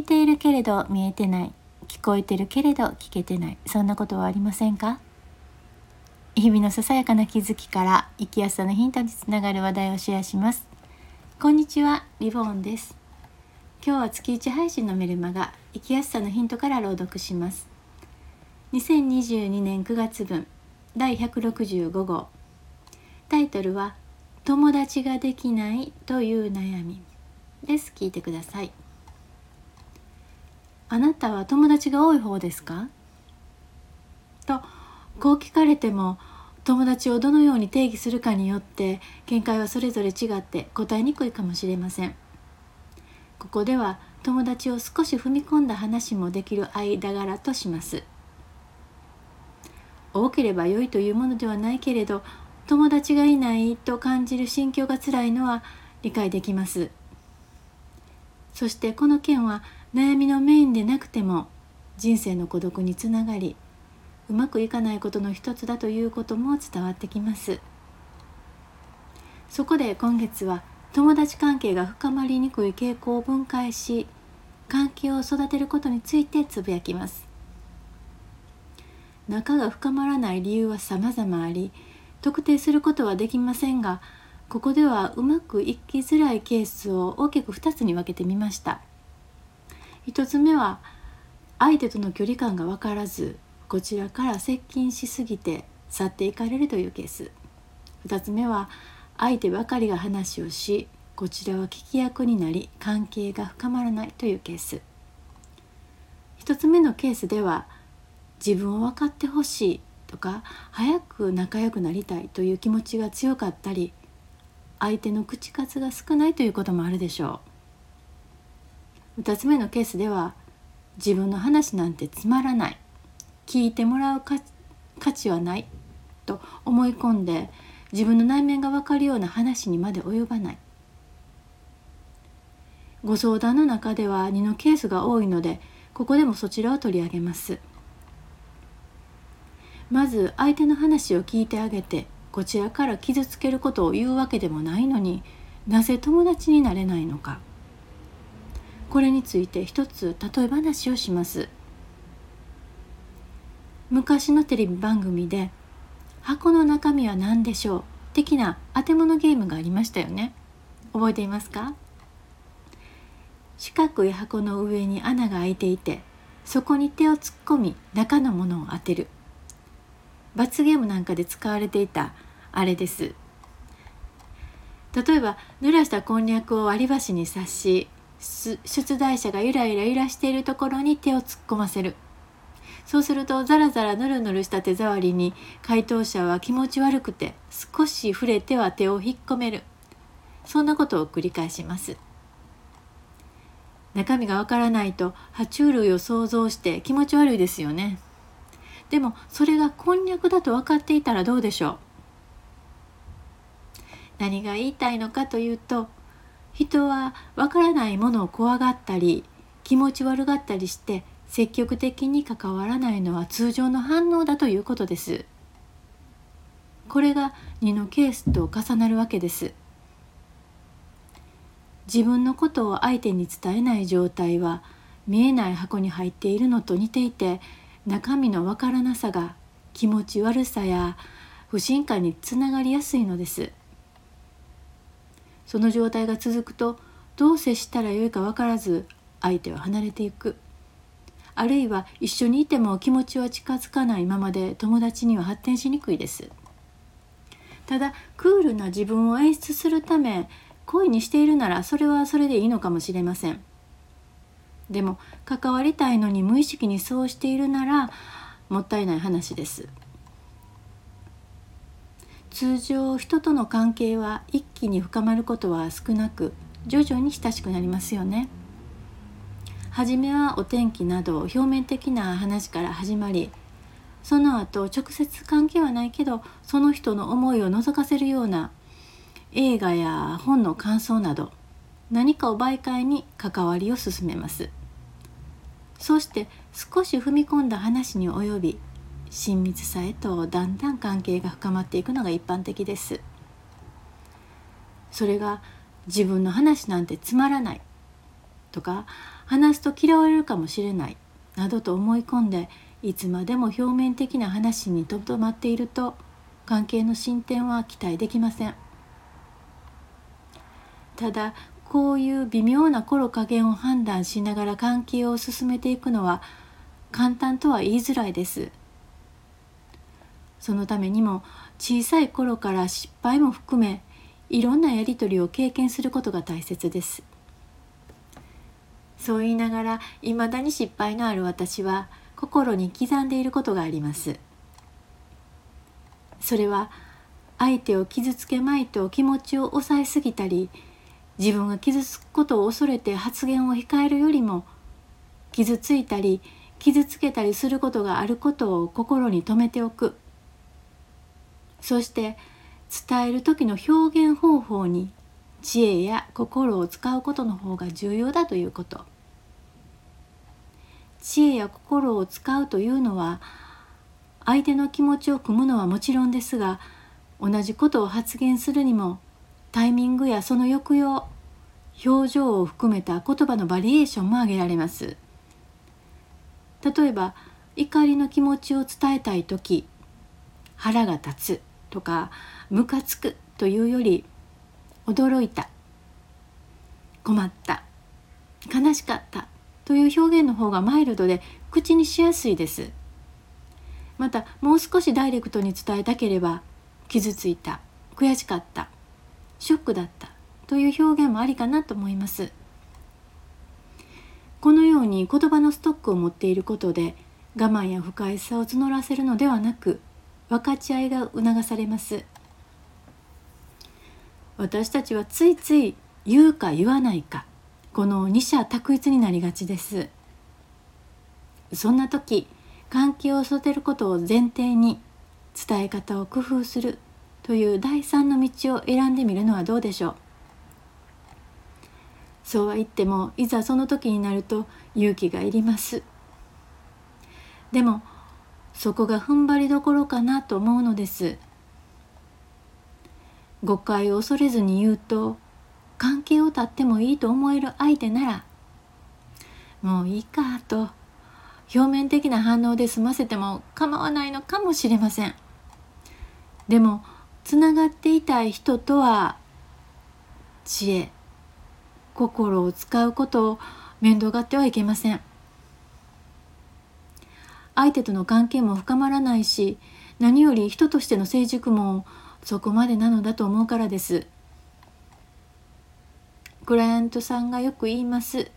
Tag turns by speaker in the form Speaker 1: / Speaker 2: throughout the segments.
Speaker 1: 見ているけれど見えてない。聞こえてるけれど聞けてない。そんなことはありませんか？日々のささやかな気づきから生きやすさのヒントにつながる話題をシェアします。こんにちはリボーンです。今日は月1配信のメルマガ生きやすさのヒントから朗読します。2022年9月分第165号タイトルは友達ができないという悩み。です。聞いてください。あなたは友達が多い方ですか？とこう聞かれても友達をどのように定義するかによって見解はそれぞれ違って答えにくいかもしれません。ここでは友達を少し踏み込んだ話もできる間柄とします。多ければ良いというものではないけれど友達がいないと感じる心境がつらいのは理解できます。そしてこの件は悩みのメインでなくても人生の孤独につながりうまくいかないことの一つだということも伝わってきます。そこで今月は友達関係が深まりにくい傾向を分解し関係を育てることについてつぶやきます。仲が深まらない理由は様々あり特定することはできませんがここではうまくいきづらいケースを大きく2つに分けてみました。1つ目は相手との距離感が分からずこちらから接近しすぎて去っていかれるというケース。2つ目は相手ばかりが話をしこちらは聞き役になり関係が深まらないというケース。1つ目のケースでは自分を分かってほしいとか早く仲良くなりたいという気持ちが強かったり相手の口数が少ないということもあるでしょう。2つ目のケースでは自分の話なんてつまらない。聞いてもらう価値はない。と思い込んで自分の内面が分かるような話にまで及ばない。ご相談の中では2のケースが多いのでここでもそちらを取り上げます。まず相手の話を聞いてあげてこちらから傷つけることを言うわけでもないのになぜ友達になれないのか。これについて一つ例え話をします。昔のテレビ番組で「箱の中身は何でしょう?」的な当て物ゲームがありましたよね。覚えていますか？四角い箱の上に穴が開いていてそこに手を突っ込み中のものを当てる。罰ゲームなんかで使われていたあれです。例えば濡らしたこんにゃくを割り箸に刺し出題者がゆらゆら揺らしているところに手を突っ込ませる。そうするとザラザラヌルヌルした手触りに回答者は気持ち悪くて少し触れては手を引っ込める。そんなことを繰り返します。中身がわからないと爬虫類を想像して気持ち悪いですよね。でもそれがこんにゃくだと分かっていたらどうでしょう。何が言いたいのかというと人はわからないものを怖がったり気持ち悪がったりして積極的に関わらないのは通常の反応だということです。これが2のケースと重なるわけです。自分のことを相手に伝えない状態は見えない箱に入っているのと似ていて中身のわからなさが気持ち悪さや不信感につながりやすいのです。その状態が続くとどう接したらよいか分からず相手は離れていく。あるいは一緒にいても気持ちは近づかないままで友達には発展しにくいです。ただクールな自分を演出するため恋にしているならそれはそれでいいのかもしれません。でも関わりたいのに無意識にそうしているならもったいない話です。通常人との関係は一気に深まることは少なく徐々に親しくなりますよね。初めはお天気など表面的な話から始まりその後直接関係はないけどその人の思いを覗かせるような映画や本の感想など何かを媒介に関わりを進めますそして少し踏み込んだ話に及び親密さへとだんだん関係が深まっていくのが一般的です。それが自分の話なんてつまらない。とか話すと嫌われるかもしれない。などと思い込んでいつまでも表面的な話にとどまっていると関係の進展は期待できません。ただこういう微妙な頃加減を判断しながら関係を進めていくのは簡単とは言いづらいです。そのためにも小さい頃から失敗も含めいろんなやり取りを経験することが大切です。そう言いながらいまだに失敗のある私は心に刻んでいることがあります。それは相手を傷つけまいと気持ちを抑えすぎたり自分が傷つくことを恐れて発言を控えるよりも傷ついたり傷つけたりすることがあることを心に留めておく。そして伝える時の表現方法に知恵や心を使うことの方が重要だということ。知恵や心を使うというのは相手の気持ちを汲むのはもちろんですが同じことを発言するにもタイミングやその抑揚表情を含めた言葉のバリエーションも挙げられます。例えば怒りの気持ちを伝えたい時腹が立つ。とかムカつくというより驚いた困った悲しかったという表現の方がマイルドで口にしやすいです。またもう少しダイレクトに伝えたければ傷ついた悔しかったショックだったという表現もありかなと思います。このように言葉のストックを持っていることで我慢や不快さを募らせるのではなく分かち合いが促されます。私たちはついつい言うか言わないかこの二者択一になりがちです。そんな時関係を育てることを前提に伝え方を工夫するという第三の道を選んでみるのはどうでしょう。そうは言ってもいざその時になると勇気がいります。でもそこが踏ん張りどころかなと思うのです。誤解を恐れずに言うと関係を絶ってもいいと思える相手ならもういいかと表面的な反応で済ませても構わないのかもしれません。でもつながっていたい人とは知恵心を使うことを面倒がってはいけません。相手との関係も深まらないし何より人としての成熟もそこまでなのだと思うからです。クライアントさんがよく言います。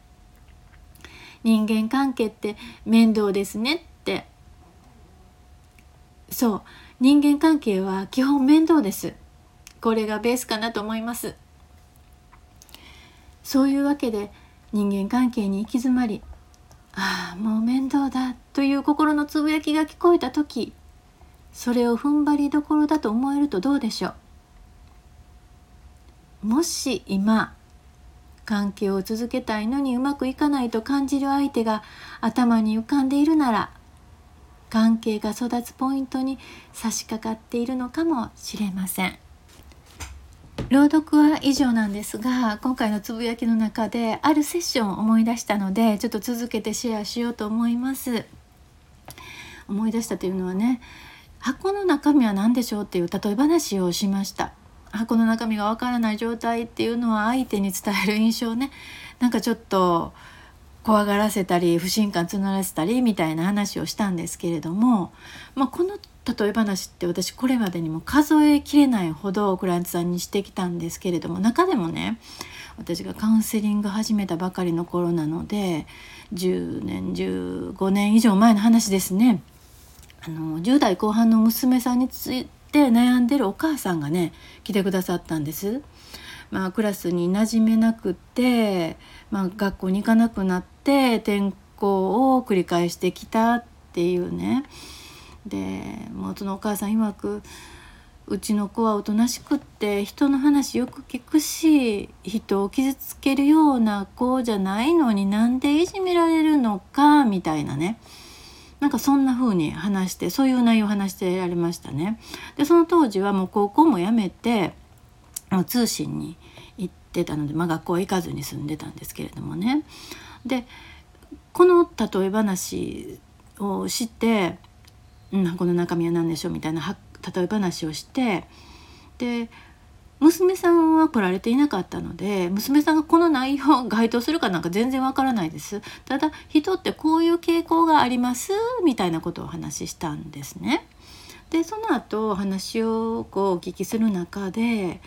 Speaker 1: 人間関係って面倒ですねって。そう。人間関係は基本面倒です。これがベースかなと思います。そういうわけで人間関係に行き詰まりああもう面倒だという心のつぶやきが聞こえた時それを踏ん張りどころだと思えるとどうでしょう？もし今関係を続けたいのにうまくいかないと感じる相手が頭に浮かんでいるなら関係が育つポイントに差し掛かっているのかもしれません。朗読は以上なんですが今回のつぶやきの中であるセッションを思い出したのでちょっと続けてシェアしようと思います。思い出したというのはね箱の中身は何でしょうっていう例え話をしました。箱の中身がわからない状態っていうのは相手に伝える印象ねなんかちょっと怖がらせたり不信感募らせたりみたいな話をしたんですけれども、まあ、この例え話って私これまでにも数えきれないほどクライアントさんにしてきたんですけれども中でもね私がカウンセリング始めたばかりの頃なので10年15年以上前の話ですねあの10代後半の娘さんについて悩んでるお母さんがね来てくださったんです。まあ、クラスに馴染めなくて、まあ、学校に行かなくなって転校を繰り返してきたっていうねでもうそのお母さん曰くうちの子はおとなしくって人の話よく聞くし人を傷つけるような子じゃないのになんでいじめられるのかみたいなねなんかそんな風に話してそういう内容を話してられましたね。でその当時はもう高校も辞めて通信に行ってたので、まあ、学校行かずに住んでたんですけれどもね。でこの例え話をして「うん、この中身は何でしょう」みたいな例え話をしてで娘さんは来られていなかったので娘さんがこの内容該当するかなんか全然わからないですただ人ってこういう傾向がありますみたいなことをお話ししたんですねでその後話をこうお聞きする中で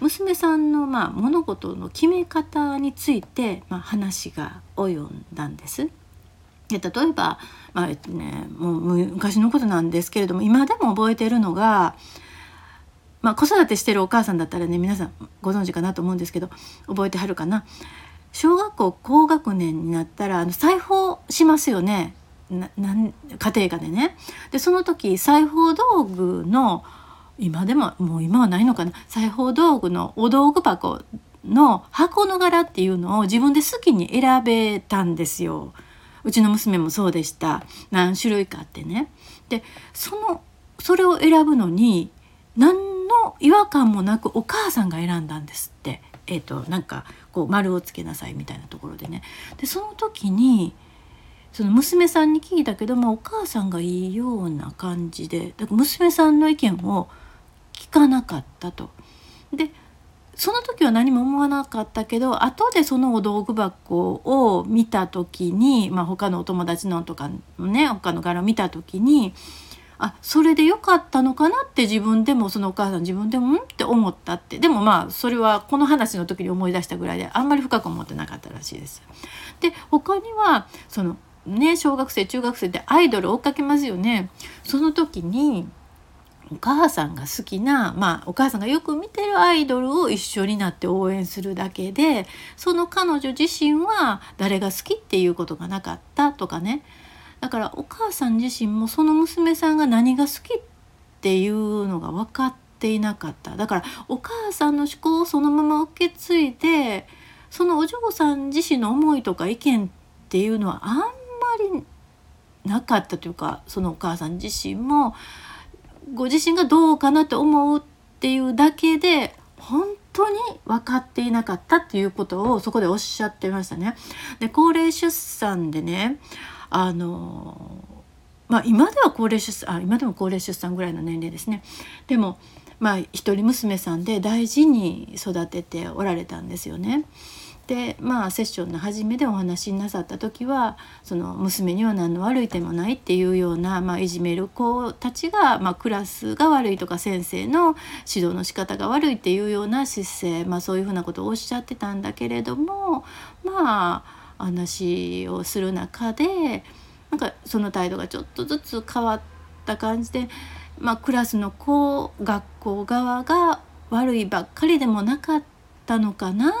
Speaker 1: 娘さんのまあ物事の決め方についてまあ話が及んだんです。例えば、まあね、もう昔のことなんですけれども今でも覚えてるのが、まあ、子育てしてるお母さんだったらね皆さんご存知かなと思うんですけど覚えてはるかな小学校高学年になったらあの裁縫しますよねななん家庭科でね。でその時裁縫道具の今でももう今はないのかな裁縫道具のお道具箱の箱の柄っていうのを自分で好きに選べたんですよ。うちの娘もそうでした何種類かあってね。でそのそれを選ぶのに何の違和感もなくお母さんが選んだんですって。えーと、なんかこう丸をつけなさいみたいなところでねでその時にその娘さんに聞いたけどもお母さんがいいような感じでだから娘さんの意見を聞かなかったと。でその時は何も思わなかったけど後でそのお道具箱を見た時に、まあ、他のお友達のとかね他の柄を見た時にあそれでよかったのかなって自分でもそのお母さん自分でもんって思ったってでもまあそれはこの話の時に思い出したぐらいであんまり深く思ってなかったらしいです。で他にはそのね小学生中学生でアイドル追っかけますよね。その時にお母さんが好きな、まあ、お母さんがよく見てるアイドルを一緒になって応援するだけでその彼女自身は誰が好きっていうことがなかったとかね。だからお母さん自身もその娘さんが何が好きっていうのが分かっていなかった。だからお母さんの思考をそのまま受け継いでそのお嬢さん自身の思いとか意見っていうのはあんまりなかったというかそのお母さん自身もご自身がどうかなと思うっていうだけで本当に分かっていなかったっていうことをそこでおっしゃってましたね。で高齢出産でねあのまあ今では高齢出産あ今でも高齢出産ぐらいの年齢ですね。でもまあ一人娘さんで大事に育てておられたんですよね。でまあセッションの初めでお話しなさった時はその娘には何の悪い点もないっていうような、まあ、いじめる子たちが、まあ、クラスが悪いとか先生の指導の仕方が悪いっていうような姿勢、まあ、そういうふうなことをおっしゃってたんだけれどもまあ話をする中でなんかその態度がちょっとずつ変わった感じで、まあ、クラスの子学校側が悪いばっかりでもなかったのかな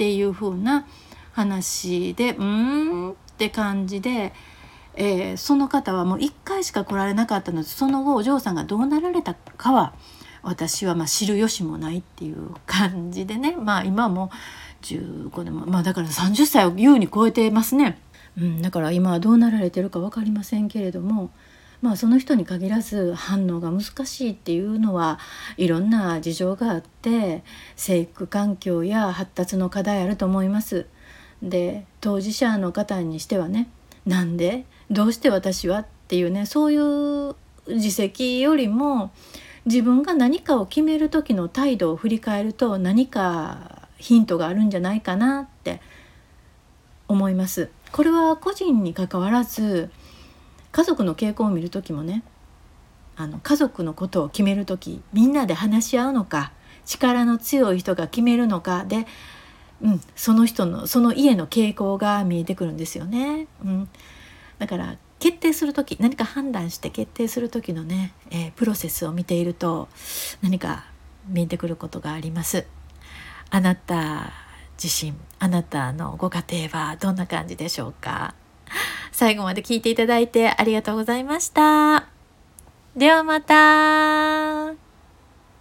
Speaker 1: っていう風な話でうーんって感じで、えー、その方はもう1回しか来られなかったのでその後お嬢さんがどうなられたかは私はま知る由もないっていう感じでねまあ今も15年もまあだから30歳を優に超えてますね。うん、だから今はどうなられてるか分かりませんけれどもまあ、その人に限らず反応が難しいっていうのはいろんな事情があって生育環境や発達の課題あると思います。で当事者の方にしてはねなんで？どうして私は？っていうねそういう自責よりも自分が何かを決める時の態度を振り返ると何かヒントがあるんじゃないかなって思います。これは個人にかかわらず家族の傾向を見る時もねあの家族のことを決める時みんなで話し合うのか力の強い人が決めるのかで、うん、その人のその家の傾向が見えてくるんですよね。うん、だから決定する時何か判断して決定する時のね、えー、プロセスを見ていると何か見えてくることがあります。あなた自身あなたのご家庭はどんな感じでしょうか？最後まで聞いていただいてありがとうございました。ではまた。